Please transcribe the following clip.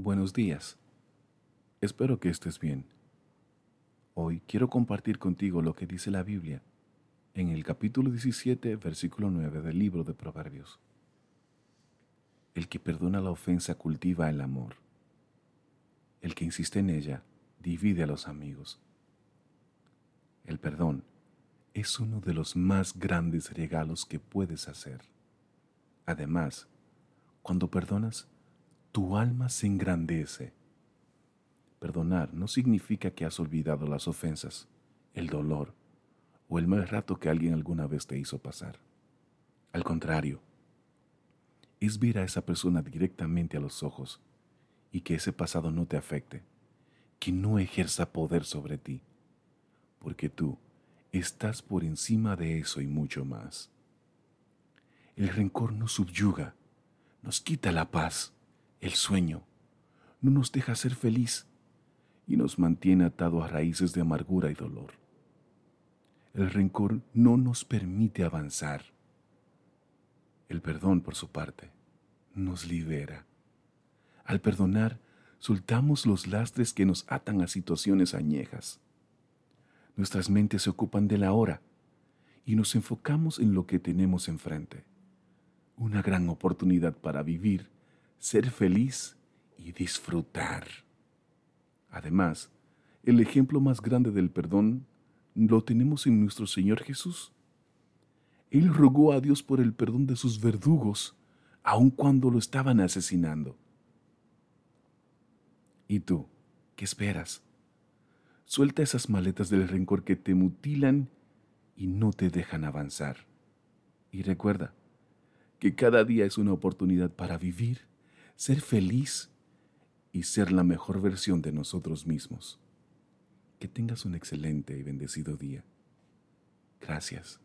Buenos días. Espero que estés bien. Hoy quiero compartir contigo lo que dice la Biblia en el capítulo 17, versículo 9 del libro de Proverbios. El que perdona la ofensa cultiva el amor. El que insiste en ella divide a los amigos. El perdón es uno de los más grandes regalos que puedes hacer. Además, cuando perdonas, tu alma se engrandece. Perdonar no significa que has olvidado las ofensas, el dolor o el mal rato que alguien alguna vez te hizo pasar. Al contrario, es ver a esa persona directamente a los ojos y que ese pasado no te afecte, que no ejerza poder sobre ti, porque tú estás por encima de eso y mucho más. El rencor nos subyuga, nos quita la paz, el sueño, no nos deja ser feliz y nos mantiene atado a raíces de amargura y dolor. El rencor no nos permite avanzar. El perdón, por su parte, nos libera. Al perdonar, soltamos los lastres que nos atan a situaciones añejas. Nuestras mentes se ocupan de la hora y nos enfocamos en lo que tenemos enfrente. Una gran oportunidad para vivir, ser feliz y disfrutar. Además, el ejemplo más grande del perdón lo tenemos en nuestro Señor Jesús. Él rogó a Dios por el perdón de sus verdugos, aun cuando lo estaban asesinando. ¿Y tú, qué esperas? Suelta esas maletas del rencor que te mutilan y no te dejan avanzar. Y recuerda que cada día es una oportunidad para vivir, ser feliz y ser la mejor versión de nosotros mismos. Que tengas un excelente y bendecido día. Gracias.